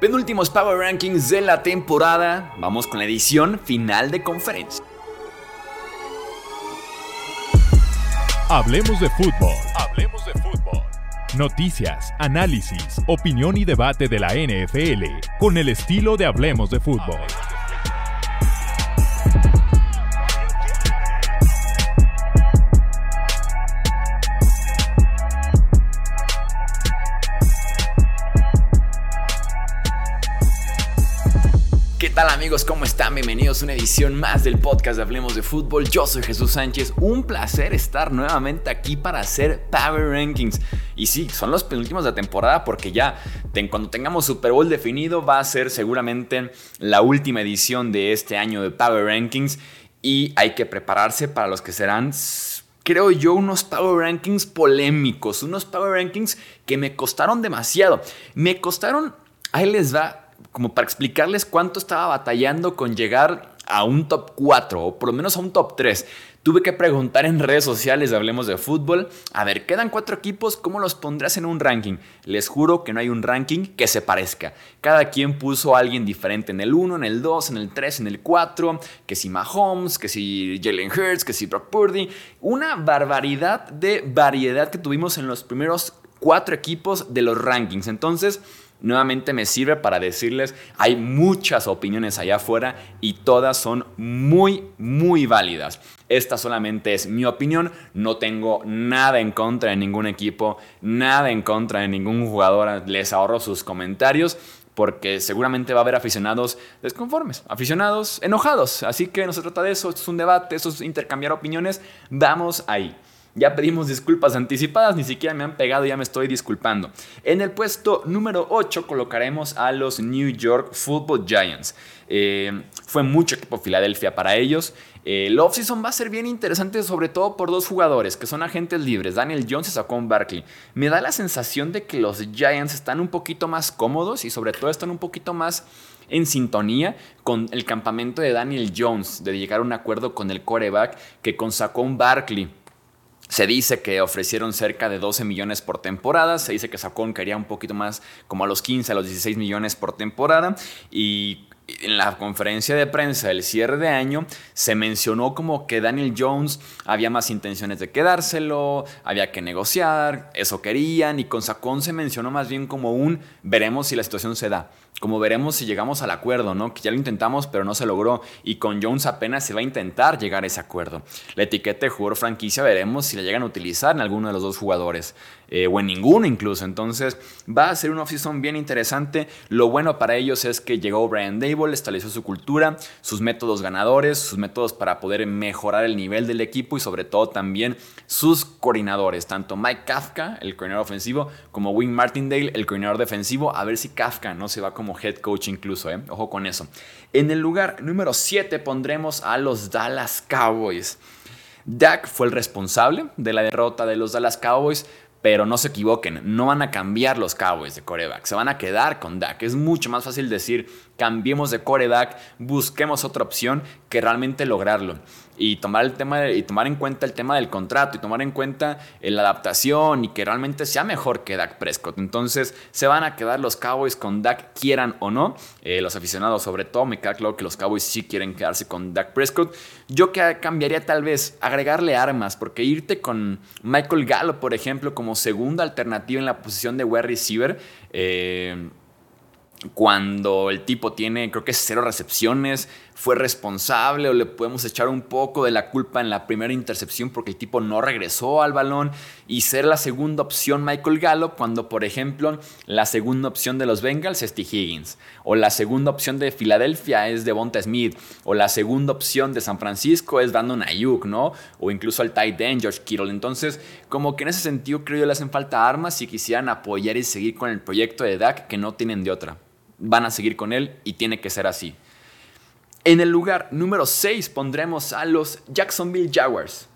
Penúltimos Power Rankings de la temporada. Vamos con la edición final de conferencia. Hablemos de fútbol. Hablemos de fútbol. Noticias, análisis, opinión y debate de la NFL con el estilo de Hablemos de fútbol. Amigos? ¿Cómo están? Bienvenidos a una edición más del podcast de Hablemos de Fútbol. Yo soy Jesús Sánchez. Un placer estar nuevamente aquí para hacer Power Rankings. Y sí, son los penúltimos de la temporada porque ya cuando tengamos Super Bowl definido va a ser seguramente la última edición de este año de Power Rankings. Y hay que prepararse para los que serán creo yo, unos Power Rankings polémicos, unos Power Rankings que me costaron demasiado. Me costaron, ahí les va, como para explicarles cuánto estaba batallando con llegar a un top 4 o por lo menos a un top 3. Tuve que preguntar en redes sociales, hablemos de fútbol, a ver, quedan cuatro equipos, ¿cómo los pondrás en un ranking? Les juro que no hay un ranking que se parezca. Cada quien puso a alguien diferente en el 1, en el 2, en el 3, en el 4, que si Mahomes, que si Jalen Hurts, que si Brock Purdy. Una barbaridad de variedad que tuvimos en los primeros cuatro equipos de los rankings. Entonces, nuevamente me sirve para decirles, hay muchas opiniones allá afuera y todas son muy, muy válidas. Esta solamente es mi opinión, no tengo nada en contra de ningún equipo, nada en contra de ningún jugador, les ahorro sus comentarios porque seguramente va a haber aficionados desconformes, aficionados enojados, así que no se trata de eso, es un debate, esto es intercambiar opiniones, vamos ahí. Ya pedimos disculpas anticipadas, ni siquiera me han pegado, ya me estoy disculpando. En el puesto número 8 colocaremos a los New York Football Giants. Eh, fue mucho equipo Filadelfia para ellos. Eh, el offseason va a ser bien interesante, sobre todo por dos jugadores que son agentes libres, Daniel Jones y Saquon Barkley. Me da la sensación de que los Giants están un poquito más cómodos y sobre todo están un poquito más en sintonía con el campamento de Daniel Jones, de llegar a un acuerdo con el coreback que con Saquon Barkley. Se dice que ofrecieron cerca de 12 millones por temporada. Se dice que Sacón quería un poquito más, como a los 15, a los 16 millones por temporada. Y en la conferencia de prensa del cierre de año se mencionó como que Daniel Jones había más intenciones de quedárselo, había que negociar, eso querían. Y con Sacón se mencionó más bien como un veremos si la situación se da como veremos si llegamos al acuerdo, ¿no? Que ya lo intentamos, pero no se logró. Y con Jones apenas se va a intentar llegar a ese acuerdo. La etiqueta de jugador franquicia veremos si la llegan a utilizar en alguno de los dos jugadores. Eh, o en ninguno incluso. Entonces va a ser un off-season bien interesante. Lo bueno para ellos es que llegó Brian Dable, estableció su cultura, sus métodos ganadores, sus métodos para poder mejorar el nivel del equipo y sobre todo también sus coordinadores. Tanto Mike Kafka, el coordinador ofensivo, como Wing Martindale, el coordinador defensivo. A ver si Kafka no se va como como head coach incluso, ¿eh? ojo con eso. En el lugar número 7 pondremos a los Dallas Cowboys. Dak fue el responsable de la derrota de los Dallas Cowboys, pero no se equivoquen, no van a cambiar los Cowboys de coreback, se van a quedar con Dak. Es mucho más fácil decir, cambiemos de coreback, busquemos otra opción que realmente lograrlo y tomar el tema y tomar en cuenta el tema del contrato y tomar en cuenta eh, la adaptación y que realmente sea mejor que Dak Prescott. Entonces se van a quedar los Cowboys con Dak quieran o no. Eh, los aficionados sobre todo me queda claro que los Cowboys sí quieren quedarse con Dak Prescott. Yo que cambiaría tal vez agregarle armas porque irte con Michael Gallo por ejemplo como segunda alternativa en la posición de wide receiver. Eh, cuando el tipo tiene creo que cero recepciones, fue responsable o le podemos echar un poco de la culpa en la primera intercepción porque el tipo no regresó al balón y ser la segunda opción Michael Gallup cuando por ejemplo la segunda opción de los Bengals es T. Higgins o la segunda opción de Filadelfia es Devonta Smith o la segunda opción de San Francisco es Brandon Ayuk, ¿no? O incluso al tight end George Kittle. Entonces, como que en ese sentido creo yo le hacen falta armas si quisieran apoyar y seguir con el proyecto de Dak que no tienen de otra. Van a seguir con él y tiene que ser así. En el lugar número 6 pondremos a los Jacksonville Jaguars.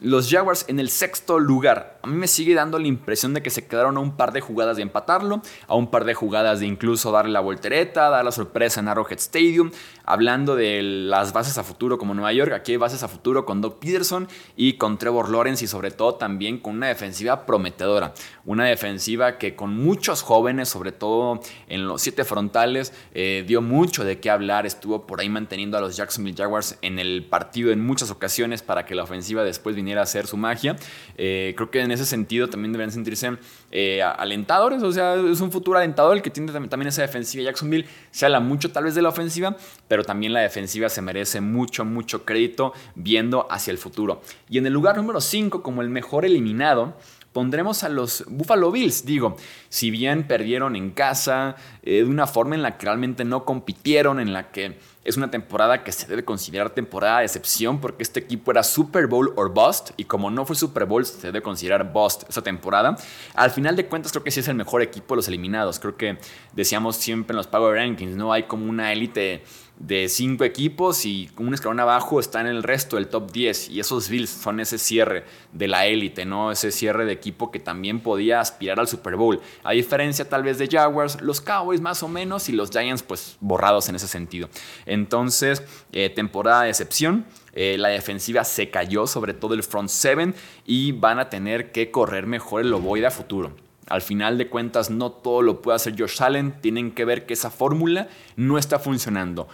Los Jaguars en el sexto lugar. A mí me sigue dando la impresión de que se quedaron a un par de jugadas de empatarlo, a un par de jugadas de incluso darle la voltereta, dar la sorpresa en Arrowhead Stadium. Hablando de las bases a futuro como Nueva York, aquí hay bases a futuro con Doug Peterson y con Trevor Lawrence y sobre todo también con una defensiva prometedora. Una defensiva que con muchos jóvenes, sobre todo en los siete frontales, eh, dio mucho de qué hablar. Estuvo por ahí manteniendo a los Jacksonville Jaguars en el partido en muchas ocasiones para que la ofensiva después viniera a hacer su magia. Eh, creo que en ese sentido también deben sentirse eh, alentadores. O sea, es un futuro alentador el que tiene también esa defensiva. Jacksonville se habla mucho tal vez de la ofensiva, también la defensiva se merece mucho, mucho crédito viendo hacia el futuro. Y en el lugar número 5, como el mejor eliminado, pondremos a los Buffalo Bills. Digo, si bien perdieron en casa, eh, de una forma en la que realmente no compitieron, en la que es una temporada que se debe considerar temporada de excepción porque este equipo era Super Bowl or Bust y como no fue Super Bowl se debe considerar Bust esa temporada. Al final de cuentas creo que sí es el mejor equipo de los eliminados. Creo que decíamos siempre en los Power Rankings, no hay como una élite de cinco equipos y un escalón abajo está en el resto del top 10 y esos Bills son ese cierre de la élite, ¿no? Ese cierre de equipo que también podía aspirar al Super Bowl. A diferencia tal vez de Jaguars, los Cowboys más o menos y los Giants pues borrados en ese sentido. Entonces, eh, temporada de excepción. Eh, la defensiva se cayó, sobre todo el front seven, y van a tener que correr mejor el ovoide a futuro. Al final de cuentas, no todo lo puede hacer Josh Allen. Tienen que ver que esa fórmula no está funcionando.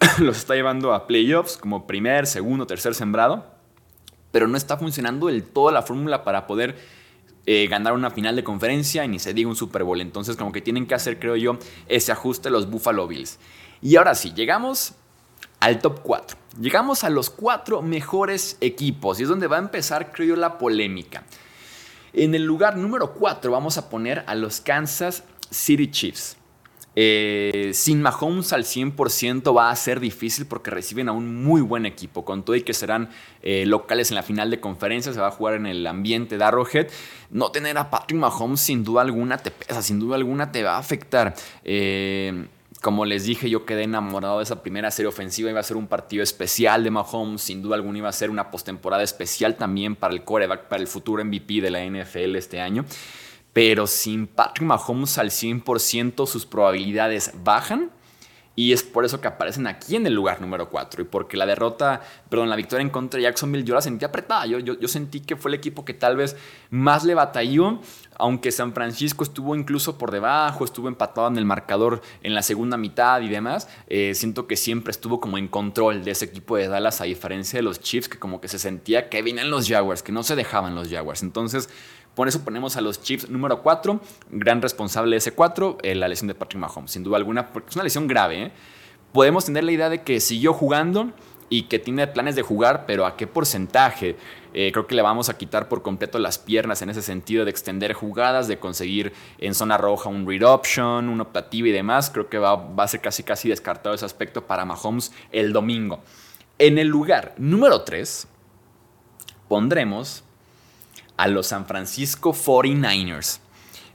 Los está llevando a playoffs como primer, segundo, tercer sembrado. Pero no está funcionando del todo la fórmula para poder eh, ganar una final de conferencia y ni se diga un Super Bowl. Entonces, como que tienen que hacer, creo yo, ese ajuste los Buffalo Bills. Y ahora sí, llegamos al top 4. Llegamos a los cuatro mejores equipos y es donde va a empezar, creo yo, la polémica. En el lugar número 4 vamos a poner a los Kansas City Chiefs. Eh, sin Mahomes al 100% va a ser difícil porque reciben a un muy buen equipo. Con todo y que serán eh, locales en la final de conferencia, se va a jugar en el ambiente de Arrowhead. No tener a Patrick Mahomes sin duda alguna te pesa, sin duda alguna te va a afectar. Eh, como les dije, yo quedé enamorado de esa primera serie ofensiva. Iba a ser un partido especial de Mahomes. Sin duda alguna iba a ser una postemporada especial también para el coreback, para el futuro MVP de la NFL este año. Pero sin Patrick Mahomes al 100%, sus probabilidades bajan. Y es por eso que aparecen aquí en el lugar número 4. Y porque la derrota, perdón, la victoria en contra de Jacksonville, yo la sentí apretada. Yo, yo, sentí que fue el equipo que tal vez más le batalló. Aunque San Francisco estuvo incluso por debajo, estuvo empatado en el marcador en la segunda mitad y demás. Eh, siento que siempre estuvo como en control de ese equipo de Dallas, a diferencia de los Chiefs, que como que se sentía que vienen los Jaguars, que no se dejaban los Jaguars. Entonces, por eso ponemos a los Chiefs número 4, gran responsable de ese 4, eh, la lesión de Patrick Mahomes, sin duda alguna, porque es una lesión grave. ¿eh? Podemos tener la idea de que siguió jugando y que tiene planes de jugar, pero ¿a qué porcentaje? Eh, creo que le vamos a quitar por completo las piernas en ese sentido de extender jugadas, de conseguir en zona roja un read option, un optativo y demás. Creo que va, va a ser casi casi descartado ese aspecto para Mahomes el domingo. En el lugar número 3 pondremos a los San Francisco 49ers.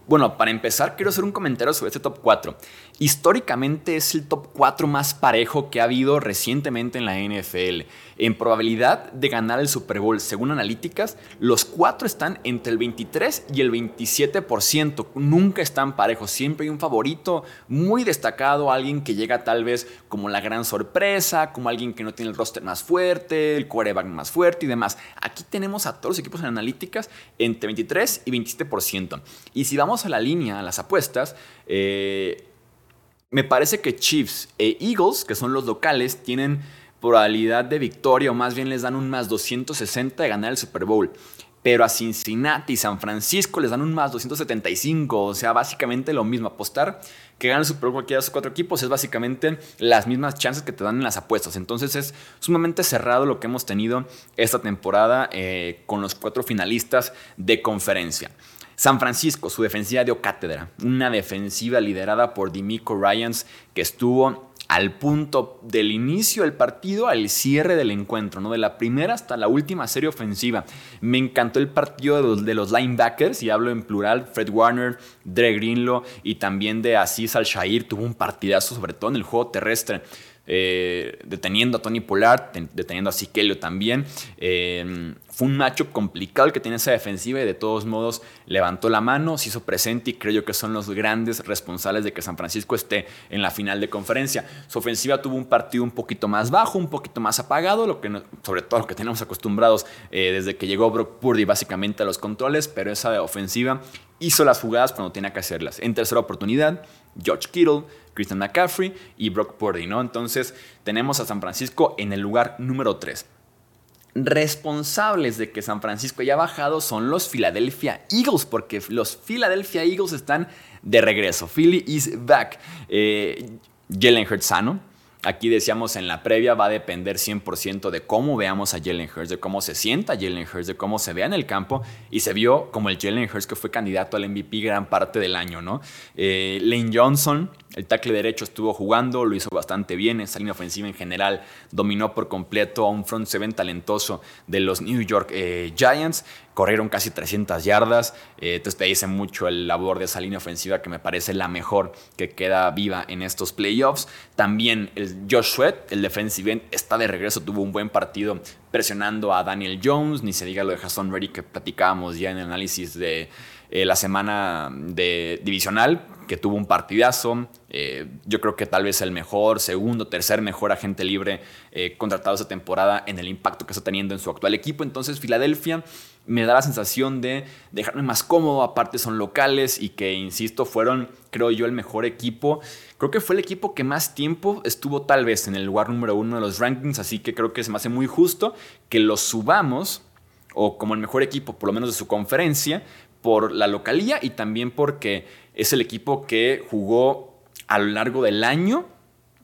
Bueno, para empezar, quiero hacer un comentario sobre este top 4. Históricamente es el top 4 más parejo que ha habido recientemente en la NFL. En probabilidad de ganar el Super Bowl, según analíticas, los cuatro están entre el 23 y el 27%. Nunca están parejos. Siempre hay un favorito muy destacado, alguien que llega tal vez como la gran sorpresa, como alguien que no tiene el roster más fuerte, el quarterback más fuerte y demás. Aquí tenemos a todos los equipos en analíticas entre 23 y 27%. Y si vamos a la línea, a las apuestas, eh, me parece que Chiefs e Eagles, que son los locales, tienen probabilidad de victoria o más bien les dan un más 260 de ganar el Super Bowl. Pero a Cincinnati y San Francisco les dan un más 275. O sea, básicamente lo mismo. Apostar que gane el Super Bowl cualquiera de esos cuatro equipos es básicamente las mismas chances que te dan en las apuestas. Entonces es sumamente cerrado lo que hemos tenido esta temporada eh, con los cuatro finalistas de conferencia. San Francisco, su defensiva dio cátedra. Una defensiva liderada por Dimico Ryans que estuvo al punto del inicio del partido al cierre del encuentro, ¿no? De la primera hasta la última serie ofensiva. Me encantó el partido de los, de los linebackers, y hablo en plural, Fred Warner, Dre Greenlow y también de Aziz Al-Shair. Tuvo un partidazo, sobre todo en el juego terrestre. Eh, deteniendo a Tony Pollard, deteniendo a Siquelio también. Eh, fue un matchup complicado el que tiene esa defensiva y de todos modos levantó la mano, se hizo presente y creo yo que son los grandes responsables de que San Francisco esté en la final de conferencia. Su ofensiva tuvo un partido un poquito más bajo, un poquito más apagado, lo que sobre todo lo que tenemos acostumbrados eh, desde que llegó Brock Purdy básicamente a los controles, pero esa ofensiva hizo las jugadas cuando tenía que hacerlas. En tercera oportunidad, George Kittle, Christian McCaffrey y Brock Purdy, ¿no? Entonces tenemos a San Francisco en el lugar número 3 responsables de que San Francisco haya bajado son los Philadelphia Eagles, porque los Philadelphia Eagles están de regreso. Philly is back. Eh, Jalen Hurts sano. Aquí decíamos en la previa va a depender 100% de cómo veamos a Jalen Hurts, de cómo se sienta Jalen Hurts, de cómo se vea en el campo y se vio como el Jalen Hurts que fue candidato al MVP gran parte del año, ¿no? Eh, Lane Johnson el tackle derecho estuvo jugando, lo hizo bastante bien. Esa línea ofensiva en general dominó por completo a un front seven talentoso de los New York eh, Giants. Corrieron casi 300 yardas. Eh, entonces te dice mucho el labor de esa línea ofensiva que me parece la mejor que queda viva en estos playoffs. También el Josh Sweat, el defensive end, está de regreso. Tuvo un buen partido presionando a Daniel Jones. Ni se diga lo de Jason Reddy que platicábamos ya en el análisis de eh, la semana de divisional, que tuvo un partidazo. Eh, yo creo que tal vez el mejor, segundo, tercer mejor agente libre contratado esta temporada en el impacto que está teniendo en su actual equipo. Entonces, Filadelfia me da la sensación de dejarme más cómodo. Aparte, son locales y que, insisto, fueron, creo yo, el mejor equipo. Creo que fue el equipo que más tiempo estuvo, tal vez, en el lugar número uno de los rankings. Así que creo que se me hace muy justo que los subamos o como el mejor equipo, por lo menos de su conferencia, por la localía y también porque es el equipo que jugó a lo largo del año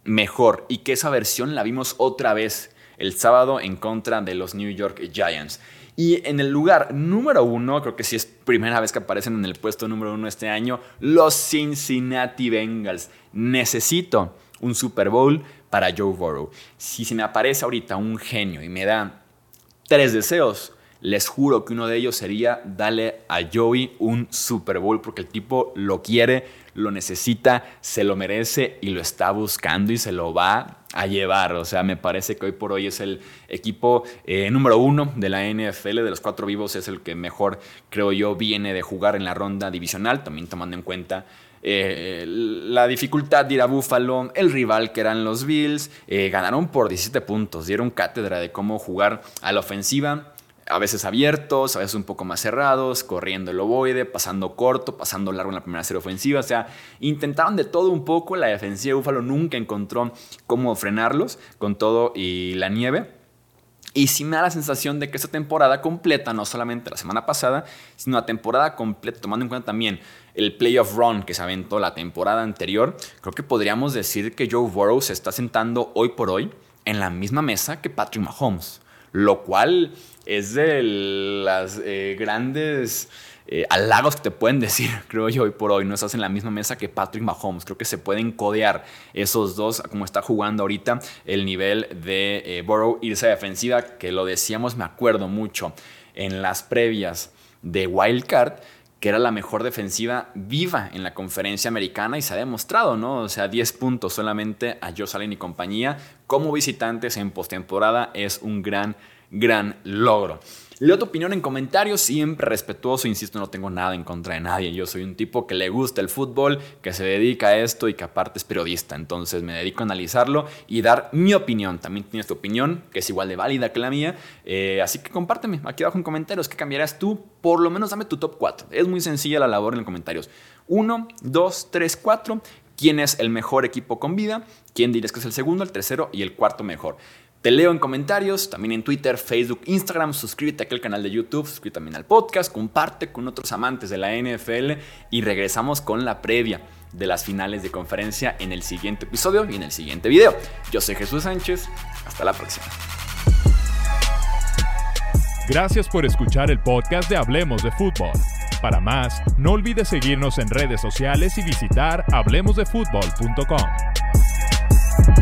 mejor y que esa versión la vimos otra vez el sábado en contra de los New York Giants. Y en el lugar número uno, creo que sí es primera vez que aparecen en el puesto número uno este año, los Cincinnati Bengals. Necesito un Super Bowl para Joe Burrow. Si se me aparece ahorita un genio y me da tres deseos, les juro que uno de ellos sería darle a Joey un Super Bowl porque el tipo lo quiere, lo necesita, se lo merece y lo está buscando y se lo va a llevar. O sea, me parece que hoy por hoy es el equipo eh, número uno de la NFL, de los cuatro vivos, es el que mejor, creo yo, viene de jugar en la ronda divisional, también tomando en cuenta eh, la dificultad de ir a Buffalo, el rival que eran los Bills, eh, ganaron por 17 puntos, dieron cátedra de cómo jugar a la ofensiva a veces abiertos, a veces un poco más cerrados, corriendo el ovoide, pasando corto, pasando largo en la primera serie ofensiva. O sea, intentaron de todo un poco. La defensiva de Búfalo nunca encontró cómo frenarlos con todo y la nieve. Y sí me da la sensación de que esta temporada completa, no solamente la semana pasada, sino la temporada completa, tomando en cuenta también el playoff run que se aventó la temporada anterior, creo que podríamos decir que Joe Burrow se está sentando hoy por hoy en la misma mesa que Patrick Mahomes lo cual es de las eh, grandes eh, halagos que te pueden decir, creo yo, hoy por hoy. No estás en la misma mesa que Patrick Mahomes. Creo que se pueden codear esos dos, como está jugando ahorita, el nivel de eh, Burrow y esa defensiva, que lo decíamos, me acuerdo mucho, en las previas de Wildcard que era la mejor defensiva viva en la conferencia americana y se ha demostrado, ¿no? O sea, 10 puntos solamente a Joe Allen y compañía como visitantes en postemporada es un gran, gran logro. Leo tu opinión en comentarios, siempre respetuoso, insisto, no tengo nada en contra de nadie. Yo soy un tipo que le gusta el fútbol, que se dedica a esto y que aparte es periodista. Entonces me dedico a analizarlo y dar mi opinión. También tienes tu opinión, que es igual de válida que la mía. Eh, así que compárteme aquí abajo en comentarios qué cambiarás tú. Por lo menos dame tu top 4. Es muy sencilla la labor en los comentarios. 1, 2, 3, 4 quién es el mejor equipo con vida, quién dirías que es el segundo, el tercero y el cuarto mejor. Te leo en comentarios, también en Twitter, Facebook, Instagram. Suscríbete aquí al canal de YouTube, suscríbete también al podcast, comparte con otros amantes de la NFL y regresamos con la previa de las finales de conferencia en el siguiente episodio y en el siguiente video. Yo soy Jesús Sánchez, hasta la próxima. Gracias por escuchar el podcast de Hablemos de Fútbol. Para más, no olvides seguirnos en redes sociales y visitar hablemosdefutbol.com.